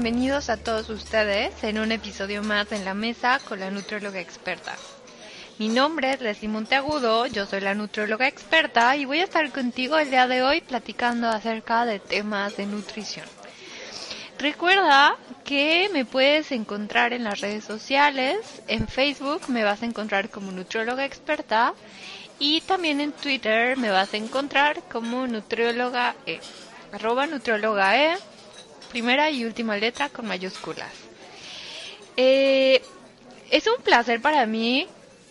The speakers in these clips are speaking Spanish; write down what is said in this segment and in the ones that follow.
bienvenidos a todos ustedes en un episodio más en la mesa con la nutrióloga experta. Mi nombre es Leslie Monteagudo, yo soy la nutrióloga experta y voy a estar contigo el día de hoy platicando acerca de temas de nutrición. Recuerda que me puedes encontrar en las redes sociales, en Facebook me vas a encontrar como nutrióloga experta y también en Twitter me vas a encontrar como nutrióloga E, arroba nutrióloga E primera y última letra con mayúsculas. Eh, es un placer para mí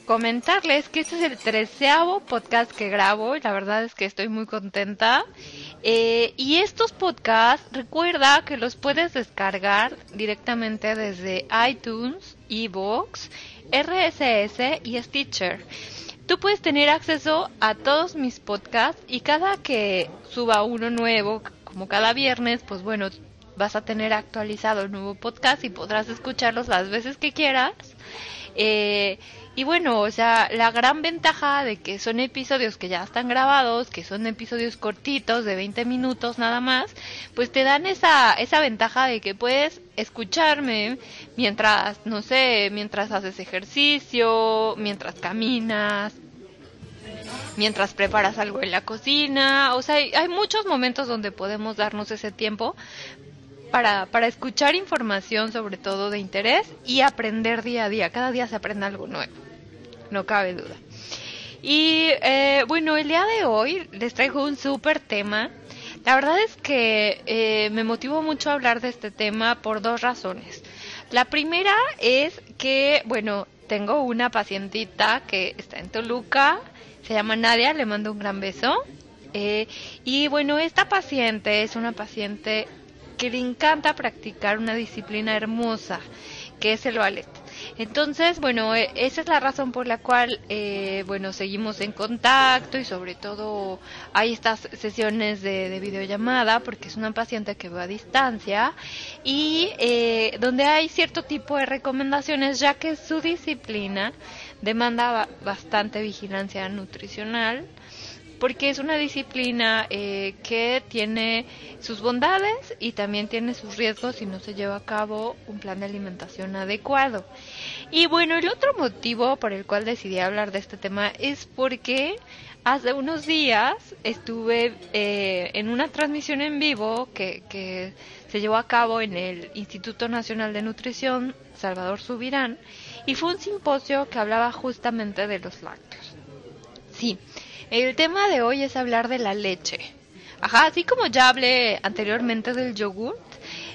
comentarles que este es el treceavo podcast que grabo y la verdad es que estoy muy contenta. Eh, y estos podcasts, recuerda que los puedes descargar directamente desde iTunes, eBooks, RSS y Stitcher. Tú puedes tener acceso a todos mis podcasts y cada que suba uno nuevo, como cada viernes, pues bueno, vas a tener actualizado el nuevo podcast y podrás escucharlos las veces que quieras. Eh, y bueno, o sea, la gran ventaja de que son episodios que ya están grabados, que son episodios cortitos de 20 minutos nada más, pues te dan esa, esa ventaja de que puedes escucharme mientras, no sé, mientras haces ejercicio, mientras caminas, mientras preparas algo en la cocina. O sea, hay, hay muchos momentos donde podemos darnos ese tiempo para, para escuchar información sobre todo de interés y aprender día a día. Cada día se aprende algo nuevo, no cabe duda. Y eh, bueno, el día de hoy les traigo un súper tema. La verdad es que eh, me motivó mucho a hablar de este tema por dos razones. La primera es que, bueno, tengo una pacientita que está en Toluca, se llama Nadia, le mando un gran beso. Eh, y bueno, esta paciente es una paciente que le encanta practicar una disciplina hermosa, que es el ballet. Entonces, bueno, e, esa es la razón por la cual, eh, bueno, seguimos en contacto y sobre todo hay estas sesiones de, videollamada porque es una paciente que va a distancia y eh, donde hay cierto tipo de recomendaciones ya que su disciplina demanda bastante vigilancia nutricional porque es una disciplina eh, que tiene sus bondades y también tiene sus riesgos si no se lleva a cabo un plan de alimentación adecuado. Y bueno, el otro motivo por el cual decidí hablar de este tema es porque hace unos días estuve eh, en una transmisión en vivo que, que se llevó a cabo en el Instituto Nacional de Nutrición Salvador Subirán y fue un simposio que hablaba justamente de los lácteos. Sí, el tema de hoy es hablar de la leche. Ajá, así como ya hablé anteriormente del yogurt,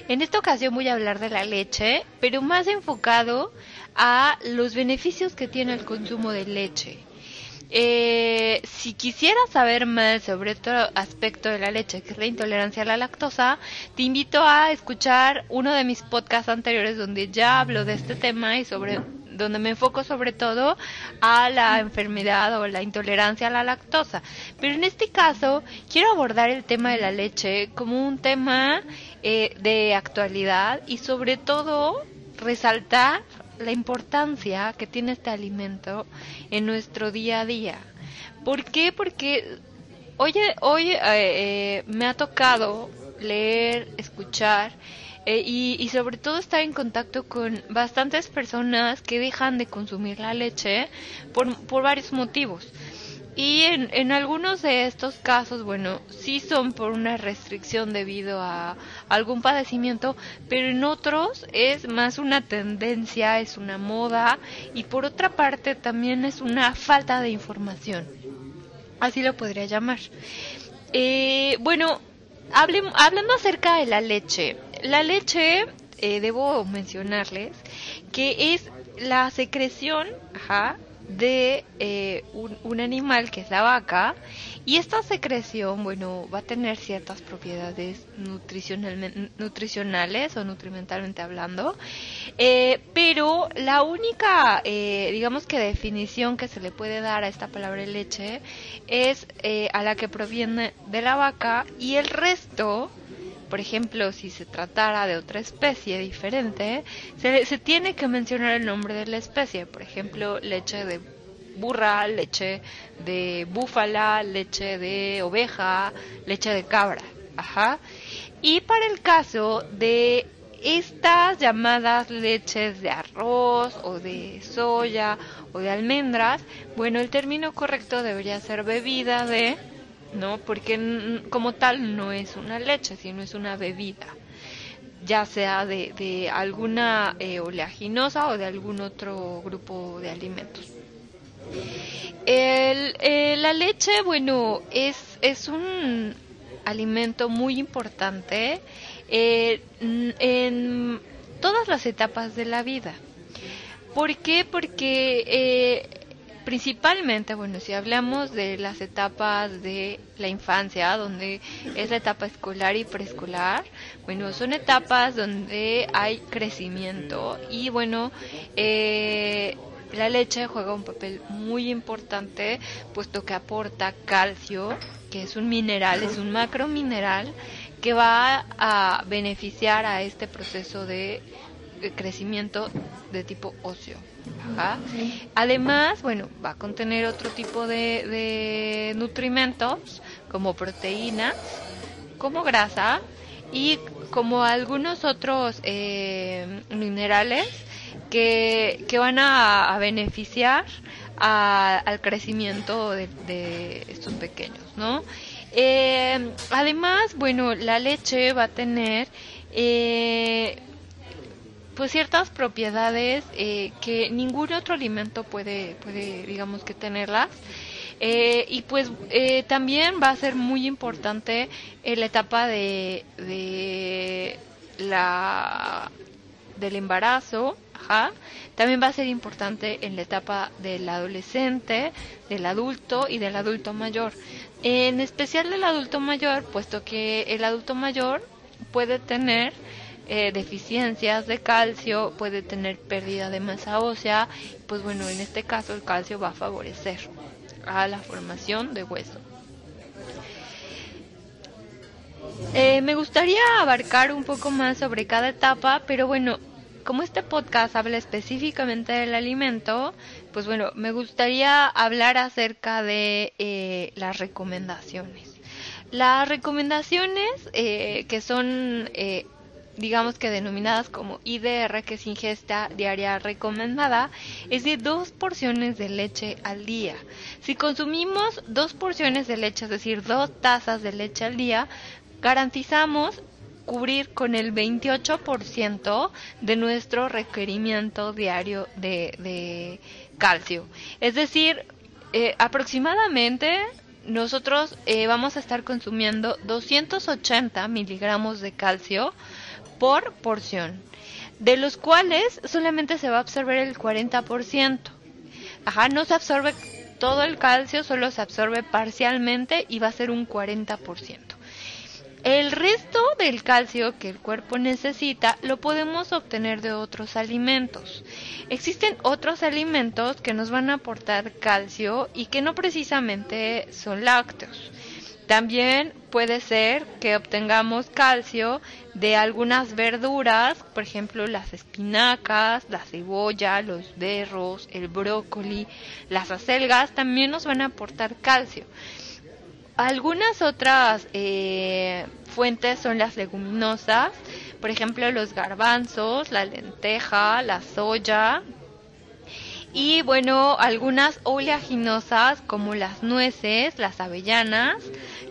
en esta ocasión voy a hablar de la leche, pero más enfocado a los beneficios que tiene el consumo de leche. Eh, si quisieras saber más sobre otro aspecto de la leche, que es la intolerancia a la lactosa, te invito a escuchar uno de mis podcasts anteriores donde ya hablo de este tema y sobre donde me enfoco sobre todo a la enfermedad o la intolerancia a la lactosa. Pero en este caso quiero abordar el tema de la leche como un tema eh, de actualidad y sobre todo resaltar la importancia que tiene este alimento en nuestro día a día. ¿Por qué? Porque hoy, hoy eh, eh, me ha tocado leer, escuchar eh, y, sobre todo estar en contacto con bastantes personas que dejan de consumir la leche por, por varios motivos. Y en, en, algunos de estos casos, bueno, sí son por una restricción debido a algún padecimiento, pero en otros es más una tendencia, es una moda y por otra parte también es una falta de información. Así lo podría llamar. Eh, bueno, hablando acerca de la leche, la leche, eh, debo mencionarles que es la secreción de eh, un, animal que es la vaca. Y esta secreción, bueno, va a tener ciertas propiedades nutricionales o nutrimentalmente hablando, eh, pero la única, digamos que definición que se le puede dar a esta palabra leche es a la que proviene de la vaca y el resto por ejemplo, si se tratara de otra especie diferente, se, se tiene que mencionar el nombre de la especie. Por ejemplo, leche de burra, leche de búfala, leche de oveja, leche de cabra. Ajá. Y para el caso de estas llamadas leches de arroz o de soya o de almendras, bueno, el término correcto debería ser bebida de, ¿no? Porque como tal no es una leche, sino es una bebida, ya sea de, alguna eh, oleaginosa o de algún otro grupo de alimentos. El, eh, la leche, bueno, es, es un alimento muy importante eh, en todas las etapas de la vida. ¿Por qué? Porque principalmente, bueno, si hablamos de las etapas de la infancia, donde es la etapa escolar y preescolar, bueno, son etapas donde hay crecimiento y bueno, eh, la leche juega un papel muy importante puesto que aporta calcio, que es un mineral, es un macromineral que va a beneficiar a este proceso de crecimiento de tipo óseo. Además, bueno, va a contener otro tipo de, nutrimentos como proteínas, como grasa y como algunos otros eh, minerales que, que van a, beneficiar al crecimiento de, estos pequeños, ¿no? Eh, además, bueno, la leche va a tener eh, pues ciertas propiedades eh, que ningún otro alimento puede, puede digamos que tenerlas. y pues también va a ser muy importante en la etapa de, de la del embarazo, también va a ser importante en la etapa del adolescente, del adulto y del adulto mayor. En especial del adulto mayor, puesto que el adulto mayor puede tener eh, deficiencias de calcio, puede tener pérdida de masa ósea, pues bueno, en este caso el calcio va a favorecer a la formación de hueso. Eh, me gustaría abarcar un poco más sobre cada etapa, pero bueno, como este podcast habla específicamente del alimento, pues bueno, me gustaría hablar acerca de eh, las recomendaciones. Las recomendaciones eh, que son, eh, digamos que denominadas como IDR, que es ingesta diaria recomendada, es de dos porciones de leche al día. Si consumimos dos porciones de leche, es decir, dos tazas de leche al día, garantizamos cubrir con el 28% de nuestro requerimiento diario de, calcio. Es decir, eh, aproximadamente nosotros eh, vamos a estar consumiendo 280 miligramos de calcio por porción, de los cuales solamente se va a absorber el 40%. Ajá, no se absorbe todo el calcio, solo se absorbe parcialmente y va a ser un 40%. El resto del calcio que el cuerpo necesita lo podemos obtener de otros alimentos. Existen otros alimentos que nos van a aportar calcio y que no precisamente son lácteos. También puede ser que obtengamos calcio de algunas verduras, por ejemplo las espinacas, la cebolla, los berros, el brócoli, las acelgas, también nos van a aportar calcio. Algunas otras eh, fuentes son las leguminosas, por ejemplo los garbanzos, la lenteja, la soya y bueno, algunas oleaginosas como las nueces, las avellanas,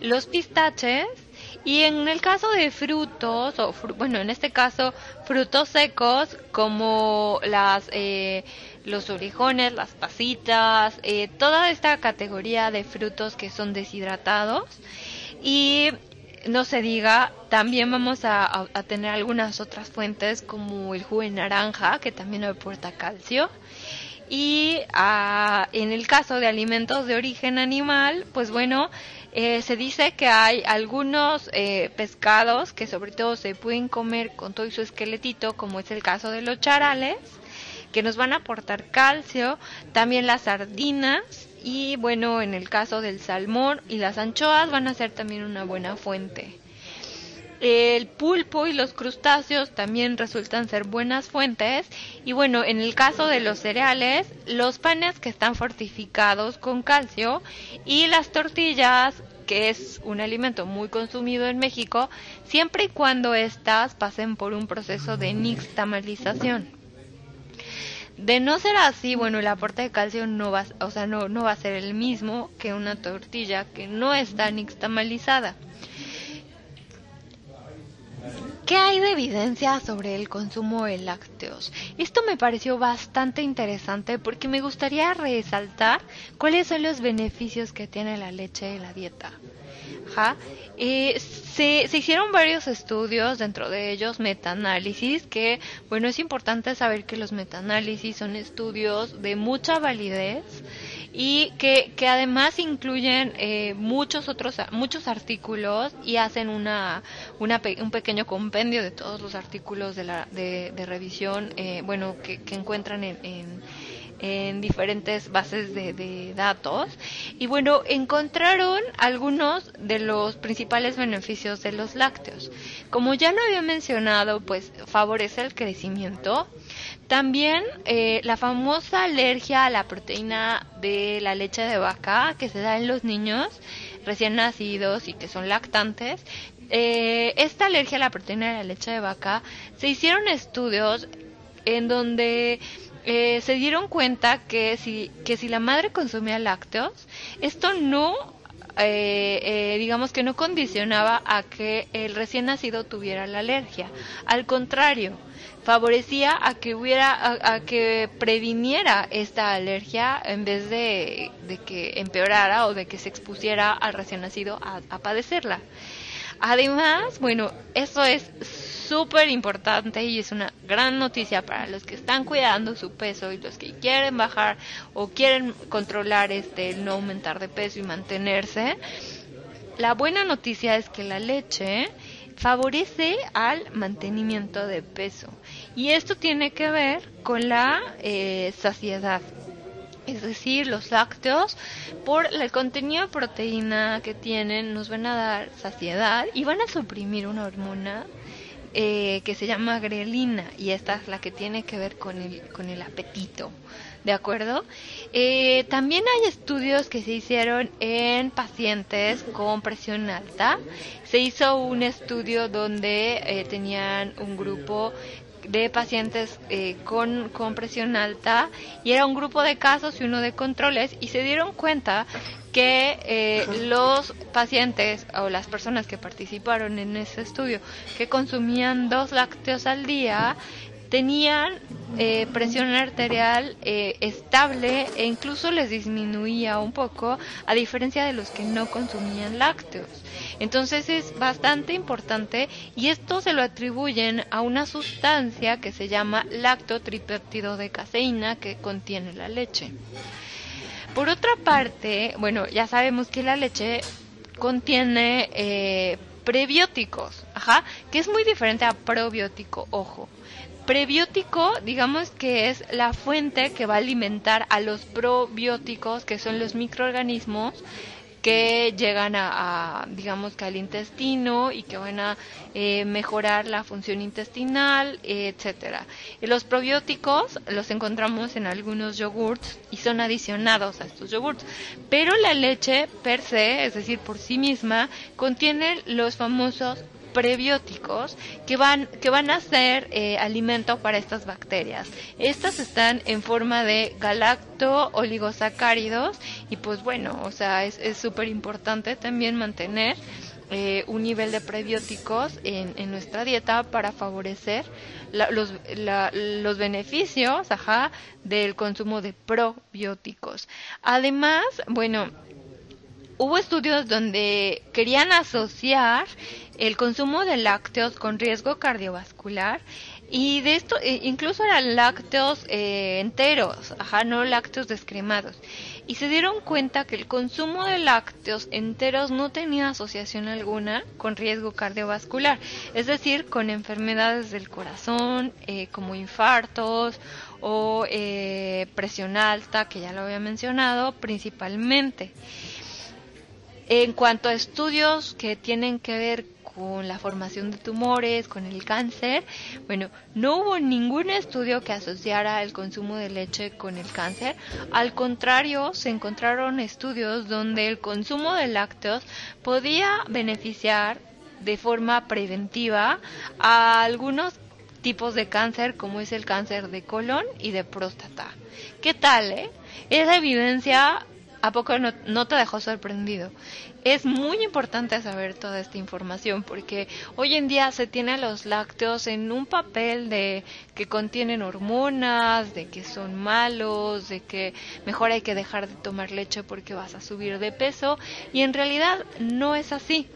los pistaches y en el caso de frutos, o bueno, en este caso frutos secos como las eh, los orejones, las pasitas, eh, toda esta categoría de frutos que son deshidratados. Y no se diga, también vamos a, tener algunas otras fuentes como el jugo de naranja, que también aporta calcio. Y ah, en el caso de alimentos de origen animal, pues bueno, eh, se dice que hay algunos eh, pescados que sobre todo se pueden comer con todo su esqueletito, como es el caso de los charales que nos van a aportar calcio, también las sardinas y bueno, en el caso del salmón y las anchoas van a ser también una buena fuente. El pulpo y los crustáceos también resultan ser buenas fuentes. Y bueno, en el caso de los cereales, los panes que están fortificados con calcio y las tortillas que es un alimento muy consumido en México, siempre y cuando éstas pasen por un proceso de nixtamalización. De no ser así, bueno, el aporte de calcio no va, o sea, no, no va a ser el mismo que una tortilla que no está nixtamalizada. ¿Qué hay de evidencia sobre el consumo de lácteos? Esto me pareció bastante interesante porque me gustaría resaltar cuáles son los beneficios que tiene la leche en la dieta. Eh, se, se, hicieron varios estudios, dentro de ellos metaanálisis, que bueno, es importante saber que los metaanálisis son estudios de mucha validez y que, que además incluyen eh, muchos otros muchos artículos y hacen una, una un pequeño compendio de todos los artículos de, la, de, revisión eh, bueno que, que encuentran en, en, en diferentes bases de, de, datos. Y bueno encontraron algunos de los principales beneficios de los lácteos. Como ya lo había mencionado pues favorece el crecimiento también eh, la famosa alergia a la proteína de la leche de vaca que se da en los niños recién nacidos y que son lactantes. Eh, esta alergia a la proteína de la leche de vaca se hicieron estudios en donde eh, se dieron cuenta que si, que si la madre consumía lácteos, esto no eh, digamos que no condicionaba a que el recién nacido tuviera la alergia. Al contrario, favorecía a que hubiera, a, que previniera esta alergia en vez de, que empeorara o de que se expusiera al recién nacido a, a padecerla. Además, bueno, eso es súper importante y es una gran noticia para los que están cuidando su peso y los que quieren bajar o quieren controlar este no aumentar de peso y mantenerse. La buena noticia es que la leche favorece al mantenimiento de peso. Y esto tiene que ver con la eh, saciedad. Es decir, los lácteos, por el contenido de proteína que tienen, nos van a dar saciedad y van a suprimir una hormona eh, que se llama grelina y esta es la que tiene que ver con el, con el apetito. ¿De acuerdo? Eh, también hay estudios que se hicieron en pacientes con presión alta. Se hizo un estudio donde eh, tenían un grupo de pacientes eh, con, con presión alta y era un grupo de casos y uno de controles y se dieron cuenta que eh, los pacientes o las personas que participaron en ese estudio que consumían dos lácteos al día tenían eh, presión arterial eh, estable e incluso les disminuía un poco a diferencia de los que no consumían lácteos. Entonces es bastante importante y esto se lo atribuyen a una sustancia que se llama lactotripéptido de caseína que contiene la leche. Por otra parte, bueno, ya sabemos que la leche contiene eh, prebióticos, ajá, que es muy diferente a probiótico, ojo. Prebiótico, digamos que es la fuente que va a alimentar a los probióticos, que son los microorganismos que llegan a, digamos que al intestino y que van a eh, mejorar la función intestinal, etcétera. Y los probióticos los encontramos en algunos yogurts y son adicionados a estos yogurts, pero la leche per se, es decir, por sí misma, contiene los famosos prebióticos que van, que van a ser eh, alimento para estas bacterias. Estas están en forma de galacto oligosacáridos y pues bueno, o sea, es súper importante también mantener eh, un nivel de prebióticos en, en nuestra dieta para favorecer los, los beneficios ajá, del consumo de probióticos. Además, bueno, hubo estudios donde querían asociar el consumo de lácteos con riesgo cardiovascular y de esto e, incluso eran lácteos eh, enteros, ajá, no lácteos descremados. Y se dieron cuenta que el consumo de lácteos enteros no tenía asociación alguna con riesgo cardiovascular, es decir, con enfermedades del corazón eh, como infartos o eh, presión alta, que ya lo había mencionado, principalmente. En cuanto a estudios que tienen que ver con la formación de tumores, con el cáncer. Bueno, no hubo ningún estudio que asociara el consumo de leche con el cáncer. Al contrario, se encontraron estudios donde el consumo de lácteos podía beneficiar de forma preventiva a algunos tipos de cáncer como es el cáncer de colon y de próstata. ¿Qué tal, eh? Esa evidencia ¿A poco no, te dejó sorprendido? Es muy importante saber toda esta información porque hoy en día se tiene a los lácteos en un papel de que contienen hormonas, de que son malos, de que mejor hay que dejar de tomar leche porque vas a subir de peso y en realidad no es así.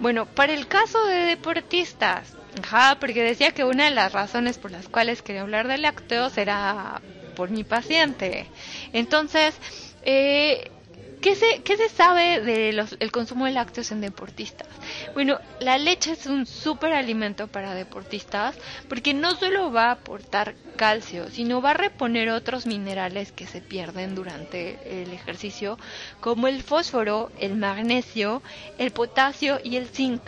Bueno, para el caso de deportistas, ajá, porque decía que una de las razones por las cuales quería hablar de lácteos era por mi paciente. Entonces, eh, ¿qué, se, ¿Qué se sabe del consumo de lácteos en deportistas? Bueno, la leche es un súper alimento para deportistas porque no solo va a aportar calcio, sino va a reponer otros minerales que se pierden durante el ejercicio, como el fósforo, el magnesio, el potasio y el zinc.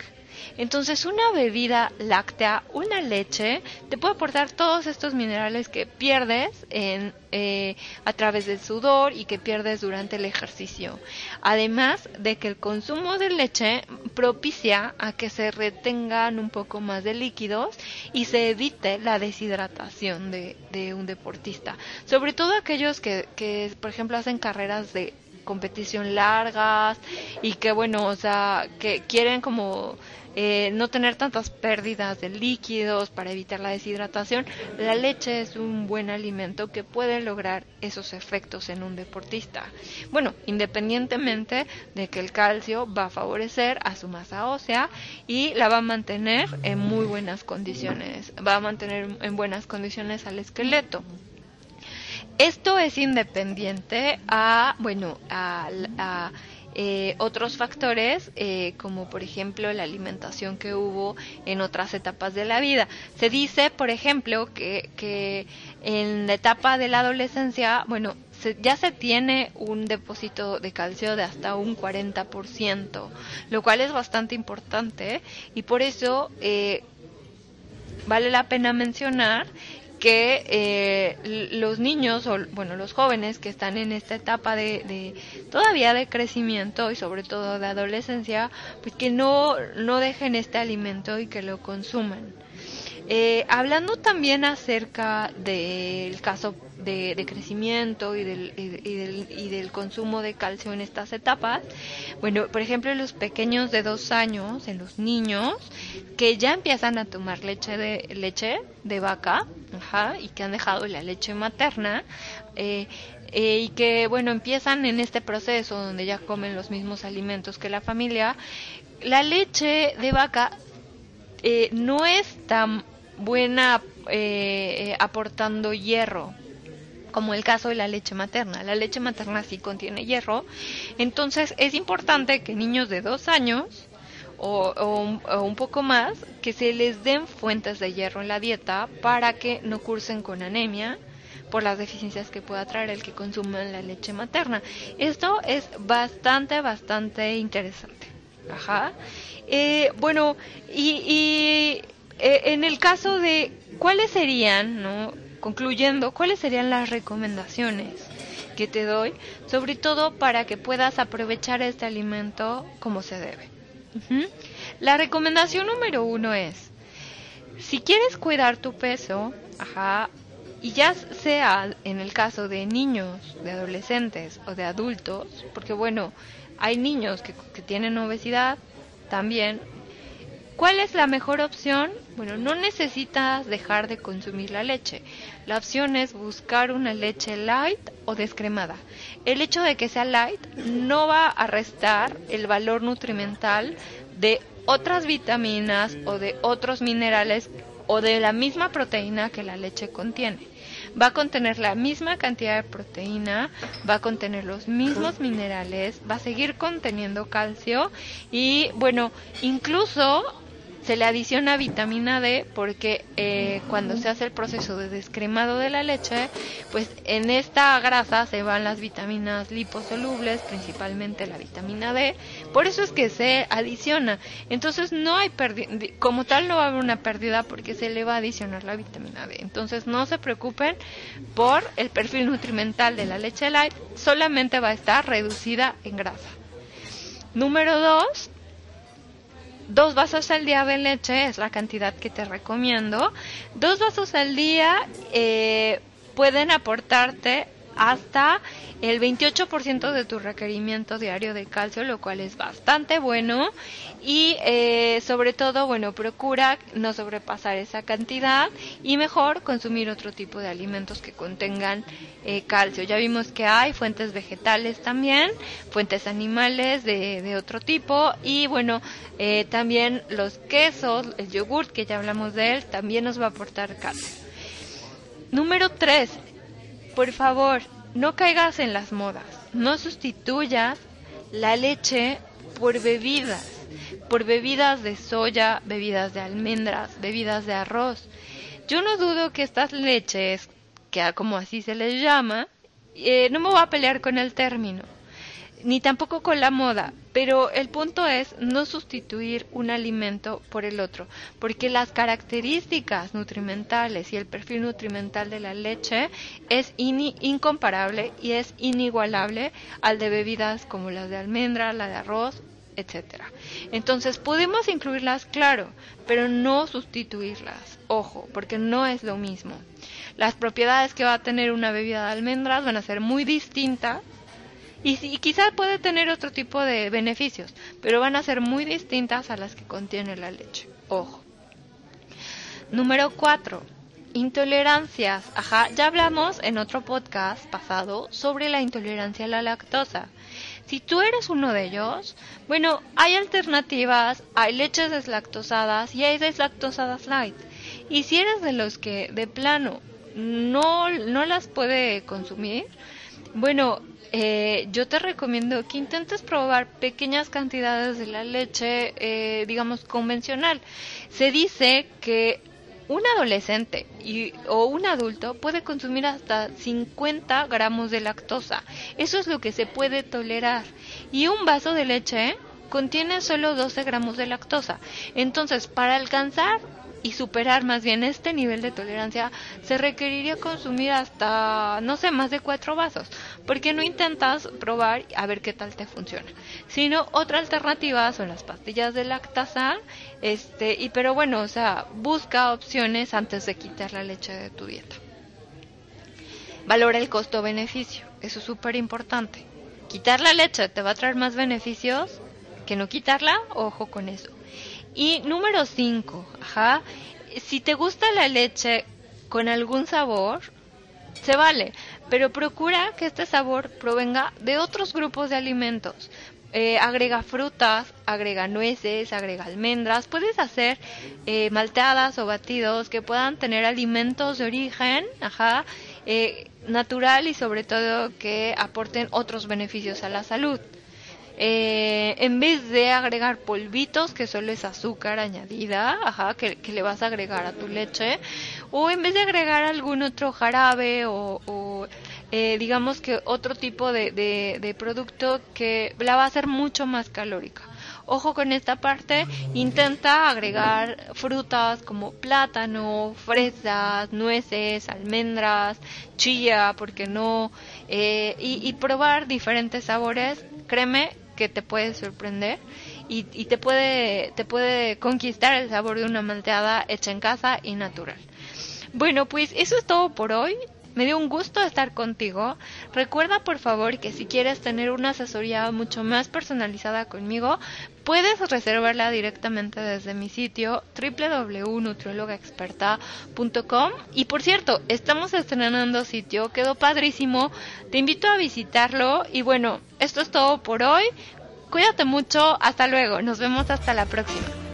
Entonces una bebida láctea, una leche, te puede aportar todos estos minerales que pierdes en, eh, a través del sudor y que pierdes durante el ejercicio. Además de que el consumo de leche propicia a que se retengan un poco más de líquidos y se evite la deshidratación de, de un deportista. Sobre todo aquellos que, que, por ejemplo, hacen carreras de competición largas y que bueno, o sea, que quieren como eh, no tener tantas pérdidas de líquidos para evitar la deshidratación, la leche es un buen alimento que puede lograr esos efectos en un deportista. Bueno, independientemente de que el calcio va a favorecer a su masa ósea y la va a mantener en muy buenas condiciones, va a mantener en buenas condiciones al esqueleto. Esto es independiente a, bueno, a, a eh, otros factores, eh, como por ejemplo la alimentación que hubo en otras etapas de la vida. Se dice, por ejemplo, que, que en la etapa de la adolescencia, bueno, ya se tiene un depósito de calcio de hasta un 40%, lo cual es bastante importante y por eso eh, vale la pena mencionar que eh, los niños o bueno los jóvenes que están en esta etapa de, todavía de crecimiento y sobre todo de adolescencia pues que no no dejen este alimento y que lo consuman eh, hablando también acerca del caso de, crecimiento y del, y, del, consumo de calcio en estas etapas. Bueno, por ejemplo, en los pequeños de dos años, en los niños, que ya empiezan a tomar leche de, leche de vaca, y que han dejado la leche materna, eh, eh, y que, bueno, empiezan en este proceso donde ya comen los mismos alimentos que la familia, la leche de vaca eh, no es tan buena aportando hierro como el caso de la leche materna. La leche materna sí contiene hierro, entonces es importante que niños de dos años o, un poco más, que se les den fuentes de hierro en la dieta para que no cursen con anemia por las deficiencias que pueda traer el que consuman la leche materna. Esto es bastante, bastante interesante. Ajá. Eh, bueno, y, eh, en el caso de cuáles serían, ¿no? Concluyendo, ¿cuáles serían las recomendaciones que te doy? Sobre todo para que puedas aprovechar este alimento como se debe. La recomendación número uno es, si quieres cuidar tu peso, ajá, y ya sea en el caso de niños, de adolescentes o de adultos, porque bueno, hay niños que, que tienen obesidad también, ¿Cuál es la mejor opción? Bueno, no necesitas dejar de consumir la leche. La opción es buscar una leche light o descremada. El hecho de que sea light no va a restar el valor nutrimental de otras vitaminas o de otros minerales o de la misma proteína que la leche contiene. Va a contener la misma cantidad de proteína, va a contener los mismos minerales, va a seguir conteniendo calcio y bueno, incluso se le adiciona vitamina D porque eh, cuando se hace el proceso de descremado de la leche, pues en esta grasa se van las vitaminas liposolubles, principalmente la vitamina D. Por eso es que se adiciona. Entonces no hay pérdida, como tal no va a haber una pérdida porque se le va a adicionar la vitamina D. Entonces no se preocupen por el perfil nutrimental de la leche light, solamente va a estar reducida en grasa. Número 2, dos vasos al día de leche es la cantidad que te recomiendo. Dos vasos al día eh, pueden aportarte hasta el 28% de tu requerimiento diario de calcio, lo cual es bastante bueno. Y eh, sobre todo, bueno, procura no sobrepasar esa cantidad y mejor consumir otro tipo de alimentos que contengan eh, calcio. Ya vimos que hay fuentes vegetales también, fuentes animales de, otro tipo y bueno, eh, también los quesos, el yogurt que ya hablamos de él, también nos va a aportar calcio. Número 3. Por favor, no caigas en las modas. No sustituyas la leche por bebidas, por bebidas de soya, bebidas de almendras, bebidas de arroz. Yo no dudo que estas leches, que como así se les llama, eh, no me voy a pelear con el término ni tampoco con la moda, pero el punto es no sustituir un alimento por el otro, porque las características nutrimentales y el perfil nutrimental de la leche es incomparable y es inigualable al de bebidas como las de almendra, la de arroz, etcétera. Entonces podemos incluirlas, claro, pero no sustituirlas. Ojo, porque no es lo mismo. Las propiedades que va a tener una bebida de almendras van a ser muy distintas y, quizás puede tener otro tipo de beneficios, pero van a ser muy distintas a las que contiene la leche. Ojo. Número 4. Intolerancias. Ajá, ya hablamos en otro podcast pasado sobre la intolerancia a la lactosa. Si tú eres uno de ellos, bueno, hay alternativas, hay leches deslactosadas y hay deslactosadas light. Y si eres de los que de plano no, no las puede consumir, bueno, eh, yo te recomiendo que intentes probar pequeñas cantidades de la leche, eh, digamos, convencional. Se dice que un adolescente y, o un adulto puede consumir hasta 50 gramos de lactosa. Eso es lo que se puede tolerar. Y un vaso de leche contiene solo 12 gramos de lactosa. Entonces, para alcanzar y superar más bien este nivel de tolerancia, se requeriría consumir hasta, no sé, más de cuatro vasos. Porque no intentas probar a ver qué tal te funciona? Sino otra alternativa son las pastillas de lactasa, este, y pero bueno, o sea, busca opciones antes de quitar la leche de tu dieta. Valora el costo-beneficio, eso es súper importante. Quitar la leche te va a traer más beneficios que no quitarla, ojo con eso. Y número 5, ajá, si te gusta la leche con algún sabor, se vale, pero procura que este sabor provenga de otros grupos de alimentos. Eh, agrega frutas, agrega nueces, agrega almendras. Puedes hacer eh, malteadas o batidos que puedan tener alimentos de origen, ajá, eh, natural y sobre todo que aporten otros beneficios a la salud. Eh, en vez de agregar polvitos, que solo es azúcar añadida, ajá, que, le vas a agregar a tu leche, o en vez de agregar algún otro jarabe o, eh, digamos que otro tipo de, de, producto que la va a hacer mucho más calórica. Ojo con esta parte, intenta agregar frutas como plátano, fresas, nueces, almendras, chía, porque no, eh, y, y probar diferentes sabores. Créeme que te puede sorprender y, te puede te puede conquistar el sabor de una malteada hecha en casa y natural. Bueno, pues eso es todo por hoy. Me dio un gusto estar contigo. Recuerda por favor que si quieres tener una asesoría mucho más personalizada conmigo, puedes reservarla directamente desde mi sitio www.nutriologaexperta.com. Y por cierto, estamos estrenando sitio, quedó padrísimo. Te invito a visitarlo y bueno, esto es todo por hoy. Cuídate mucho, hasta luego. Nos vemos hasta la próxima.